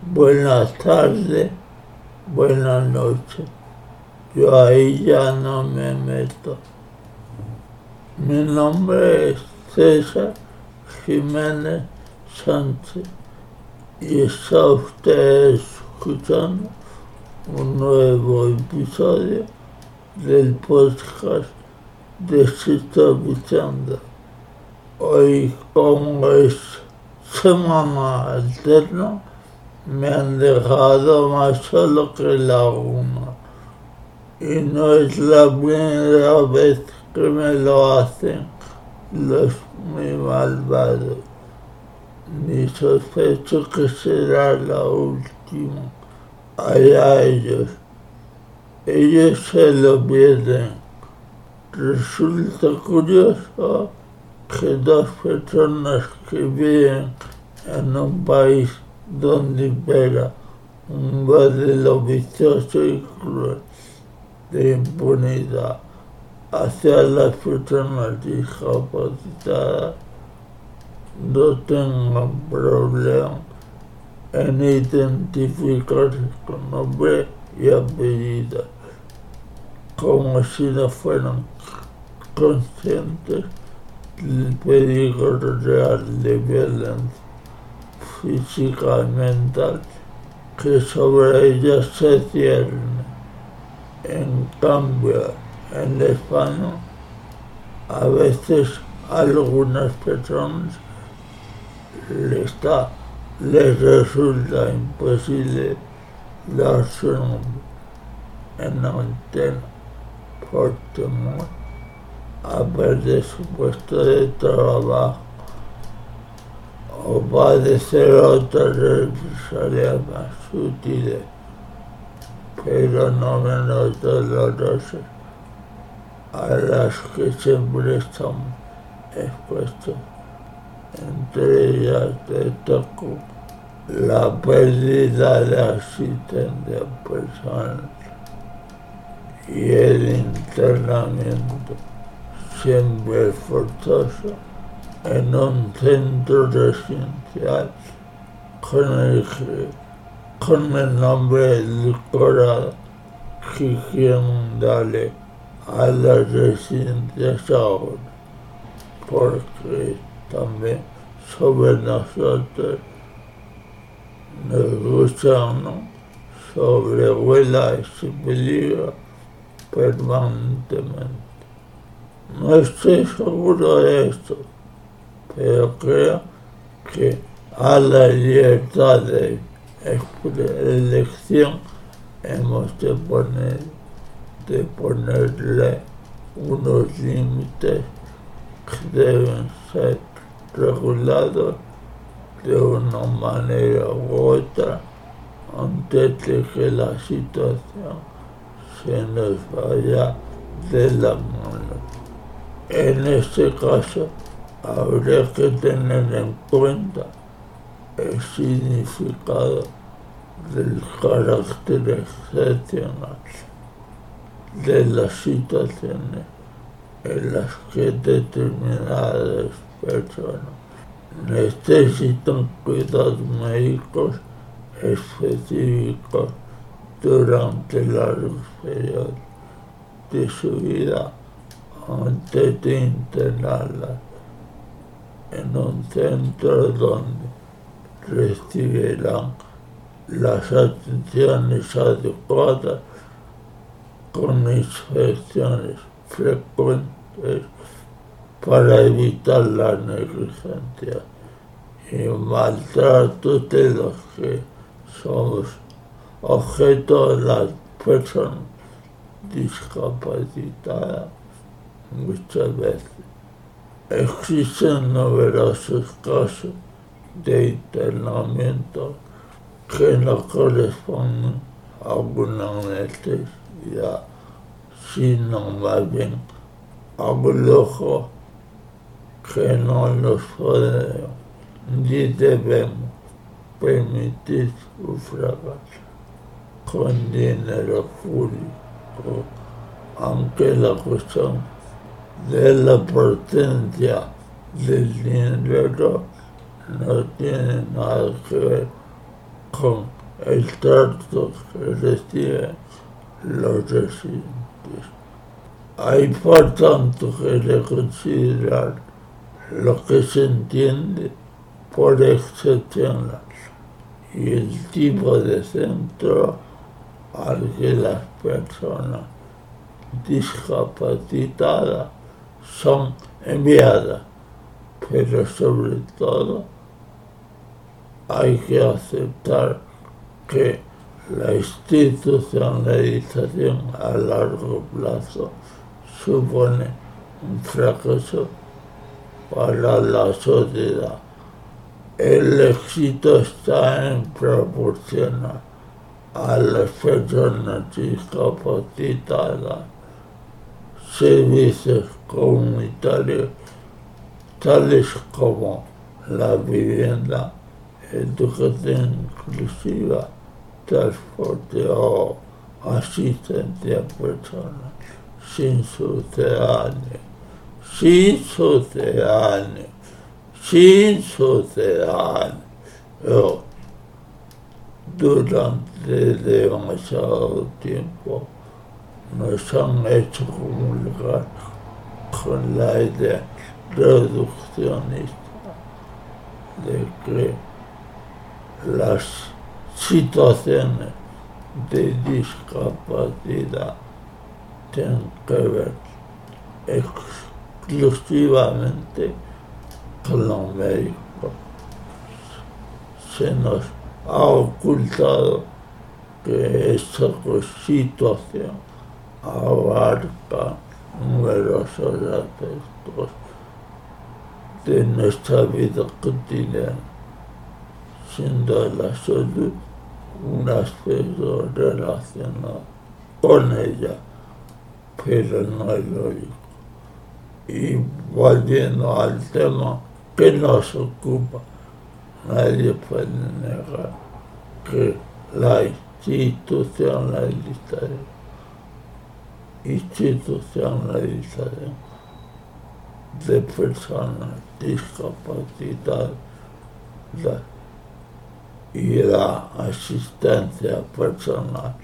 Buenas tardes. Buenas noches. Yo ahí ya no me meto. Mi nombre es César Jiménez Sánchez y está usted escuchando un nuevo episodio del podcast de Sisto Vicenda. Hoy, como es semana alterna, me han dejado más solo que la una. Y no es la primera vez que me lo hacen los muy malvados. Ni sospecho que será la última. Allá ellos. Ellos se lo pierden. Resulta curioso que dos personas que viven en un país donde impera un modelo vicioso y cruel. De impunidad hacia las personas discapacitadas. No tengan problema en identificarse con nombre y apellido, como si no fueran conscientes del peligro real de violencia física y mental que sobre ellas se cierne. En cambio, en España, a veces a algunas personas les, les resulta imposible dar su nombre en la antena por temor a perder su puesto de trabajo o padecer otras represalias más sutiles, pero no menos dolorosas, a las que siempre estamos expuestos. Entre ellas destaco la pérdida de asistencia personal y el internamiento siempre forzoso en un centro residencial con el, con el nombre edulcorado que quieren darle a las residencias ahora, porque también sobre nosotros nos gusta ¿no? sobrevuela ese peligro permanentemente. No estoy seguro de esto pero creo que a la libertad de elección hemos de poner de ponerle unos límites que deben ser regulados de una manera u otra antes de que la situación se nos vaya de la mano. En este caso, habría que tener en cuenta el significado del carácter excepcional de las situaciones en las que determinadas personas necesitan cuidados médicos específicos durante largos periodos de su vida antes de internarlas en un centro donde recibirán las atenciones adecuadas con inspecciones frecuentes para evitar la negligencia y maltrato de los que somos objeto de las personas discapacitadas muchas veces. Existen numerosos casos de internamiento que no corresponden a una necesidad, sino más bien a un lujo que no nos podemos ni debemos permitir sufragar con dinero público, aunque la cuestión de la potencia del dinero no tiene nada que ver con el trato que reciben los residentes. Hay por tanto que reconsiderar lo que se entiende por excepcional y el tipo de centro al que las personas discapacitadas son enviadas, pero sobre todo hay que aceptar que la institucionalización a largo plazo supone un fracaso para la sociedad. El éxito está en proporcionar a las personas discapacitadas servicios comunitarios tales como la vivienda, educación inclusiva, transporte o asistencia personal sin sucedáneo, sin sucedáneo, sin sucedáneo. Durante demasiado tiempo nos han hecho comunicar con la idea reduccionista de que las situaciones de discapacidad tienen que ver exclusivamente con los médicos. Se nos ha ocultado que esta situación abarca numerosos aspectos de nuestra vida cotidiana siendo la salud un aspecto relacionado con ella, pero no es lógico. Y volviendo al tema que nos ocupa, nadie puede negar que la institucionalización de personas discapacitadas. Y la asistencia personal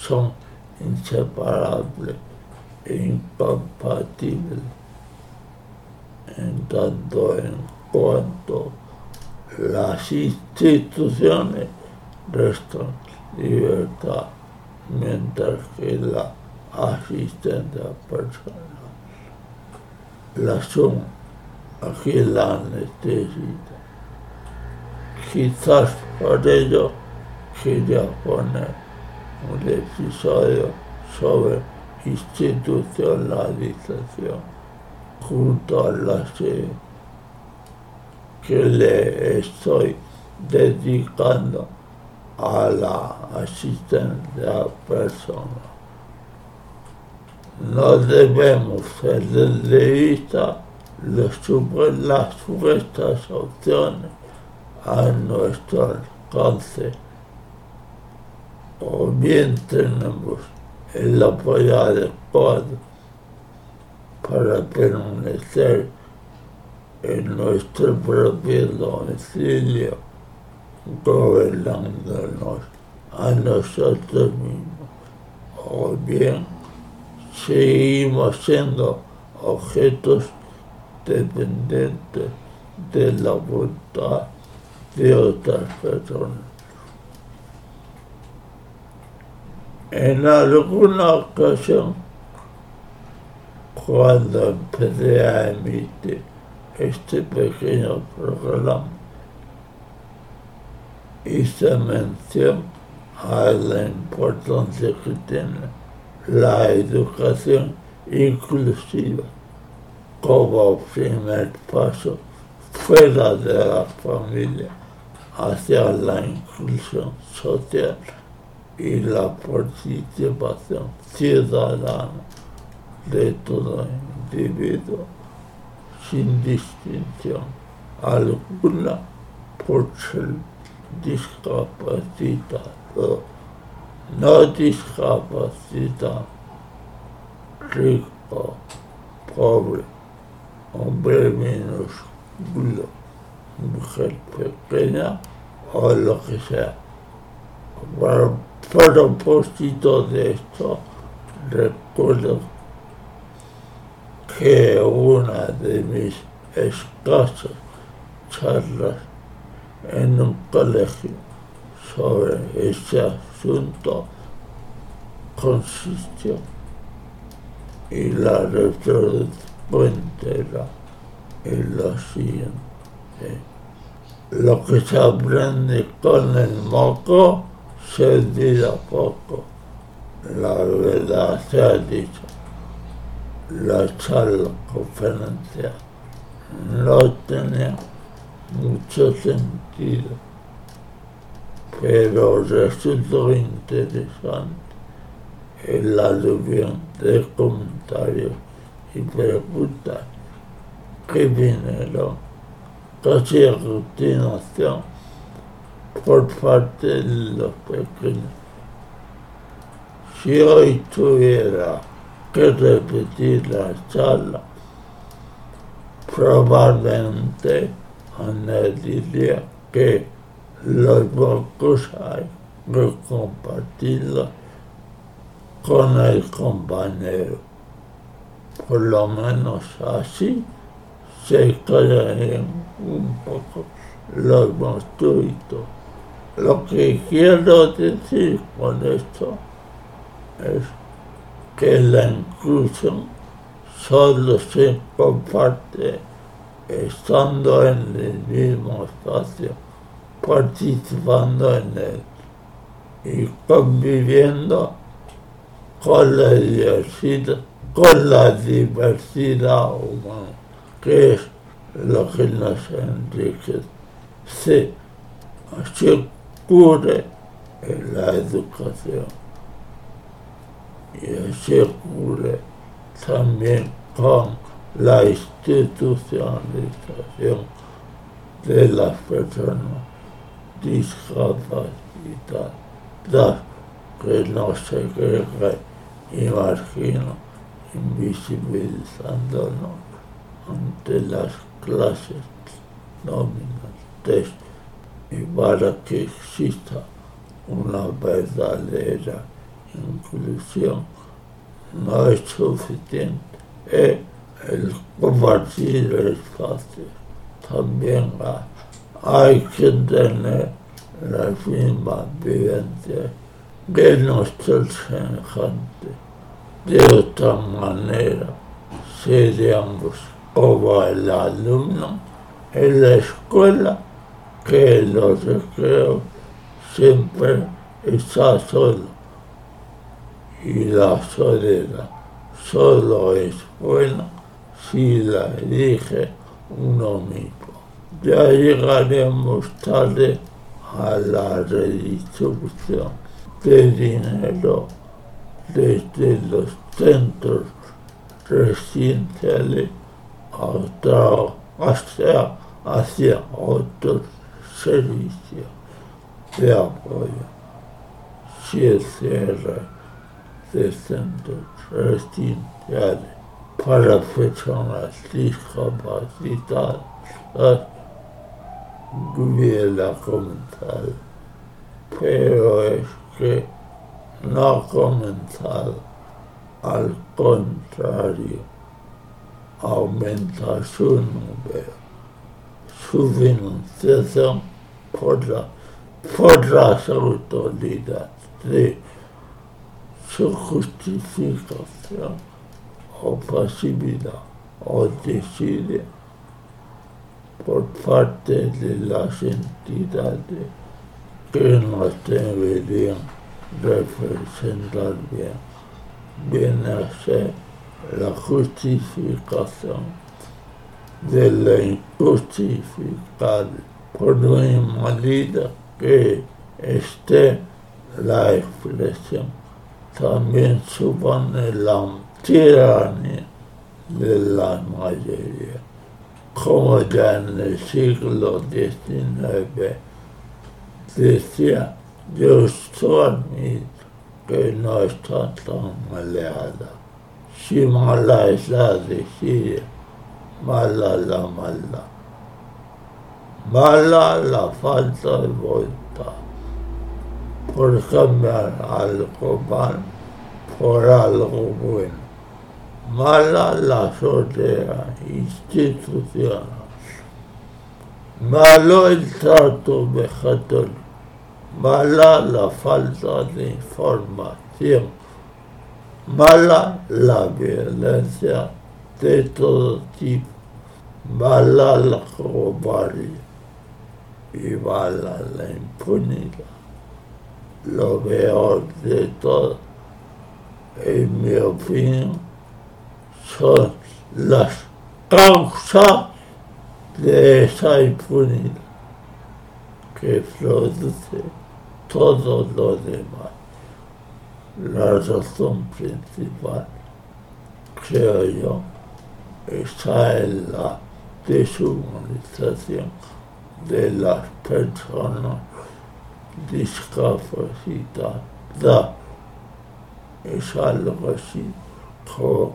son inseparables e incompatibles en tanto en cuanto las instituciones restan libertad, mientras que la asistencia personal la son aquí la necesita. Quizás por ello quería poner un episodio sobre institucionalización junto a la serie que le estoy dedicando a la asistencia personal. No debemos perder de vista las supuestas opciones a nuestro alcance. O bien tenemos el apoyo adecuado para permanecer en nuestro propio domicilio, gobernándonos a nosotros mismos, o bien seguimos siendo objetos dependientes de la voluntad de otras personas. En alguna ocasión, cuando empecé a emitir este pequeño programa, hice mención a la importancia que tiene la educación inclusiva como primer paso fuera de la familia hacia la inclusión social y la participación ciudadana de todo individuo sin distinción alguna por ser discapacitado, no discapacitado, rico, pobre, hombre minúsculo mujer pequeña o lo que sea. Para propósito de esto, recuerdo que una de mis escasas charlas en un colegio sobre ese asunto consistió y la respuesta en lo siguiente. Lo que se aprende con el moco se olvida poco. La verdad se ha dicho. La charla conferencia no tenía mucho sentido, pero resultó interesante el aluvión de comentarios y preguntas que vinieron casi a continuación por parte de los pequeños. Si hoy tuviera que repetir la charla, probablemente añadiría que los hay que compartirlo con el compañero. Por lo menos así se caen un poco los monstruitos. Lo que quiero decir con esto es que la inclusión solo se comparte estando en el mismo espacio, participando y conviviendo con la diversidad, con la diversidad humana, que es lo que nos enriquece. Se asegure en la educación y asegure también con la institucionalización de las personas discapacitadas que no se cree imagino, invisibilizándonos ante las clases dominantes y para que exista una verdadera inclusión no es suficiente el compartir espacio. También hay que tener las mismas vivencias de otra manera, seríamos como el alumno en la escuela que los recreos siempre está solo y la soledad solo es buena si la elige uno mismo. Tarde a la redistribución de dinero desde los centros residenciales hasta hacia otros servicios de apoyo. Si el cierre de centros residenciales para personas discapacitadas hubiera comenzado, pero es que no ha comenzado, al contrario, aumenta su número, su financiación por, la, por las autoridades, de su justificación o pasividad o decide por parte de las entidades que nos deberían representar bien. Viene a ser la justificación de la injustificable por muy malida que esté la expresión. También supone la tiranía de la mayoría como en el siglo XIX decía Joshua que no está tan maleada. Si mala es la desidia, mala la maldad. Mala la falta de voluntad por cambiar algo mal por algo bueno. Mala la sociedad institucional. Malo el trato vegetal. Mala la falta de información. Mala la violencia de todo tipo. Mala la cobardía y mala la impunidad. Lo peor de todo, en mi opinión, son las causas de esa impunidad que produce todo lo demás. La razón principal, creo yo, está en la deshumanización de las personas discapacitadas. Es algo así como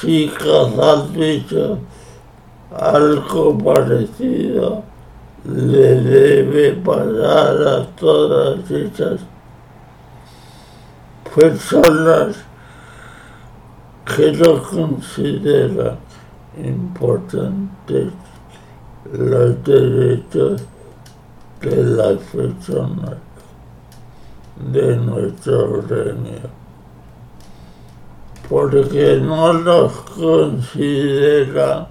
pisotón o como mejor le da. Ese individuo los 65 remordimientos psicoanalíticos algo parecido le debe pasar a todas esas personas que no consideran importantes los derechos de las personas de nuestro gremio, porque no los considera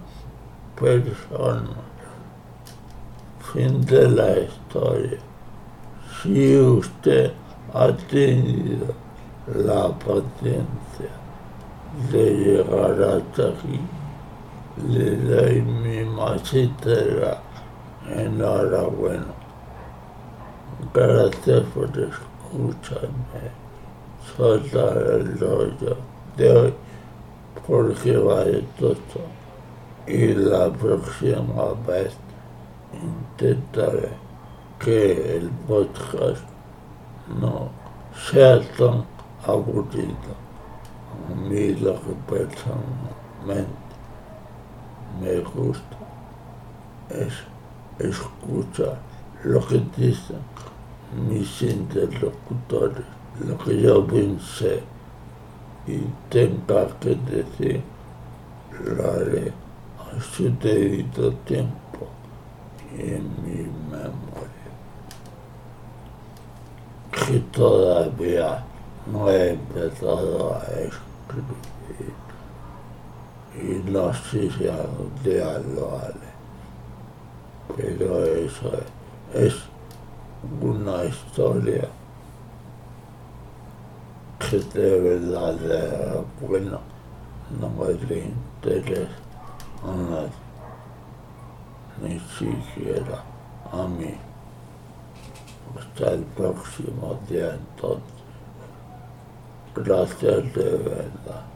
personas. Fin de la historia. Si usted ha tenido la paciencia de llegar hasta aquí, le doy mi más entera enhorabuena. Gracias por escucharme soltar el rollo de hoy porque va de todo y la próxima vez intentaré que el podcast no sea tan aburrido. A mí lo que personalmente me gusta es escuchar lo que dicen mis interlocutores, lo que yo pensé y tenga que decir, lo haré a su debido tiempo en mi memoria, que todavía no he empezado a escribir y no sé si algún día lo haré, pero eso es, es una historia que de verdad era buena, no me le interesa a nadie, ni siquiera a mí. Hasta el próximo día entonces. Gracias de verdad.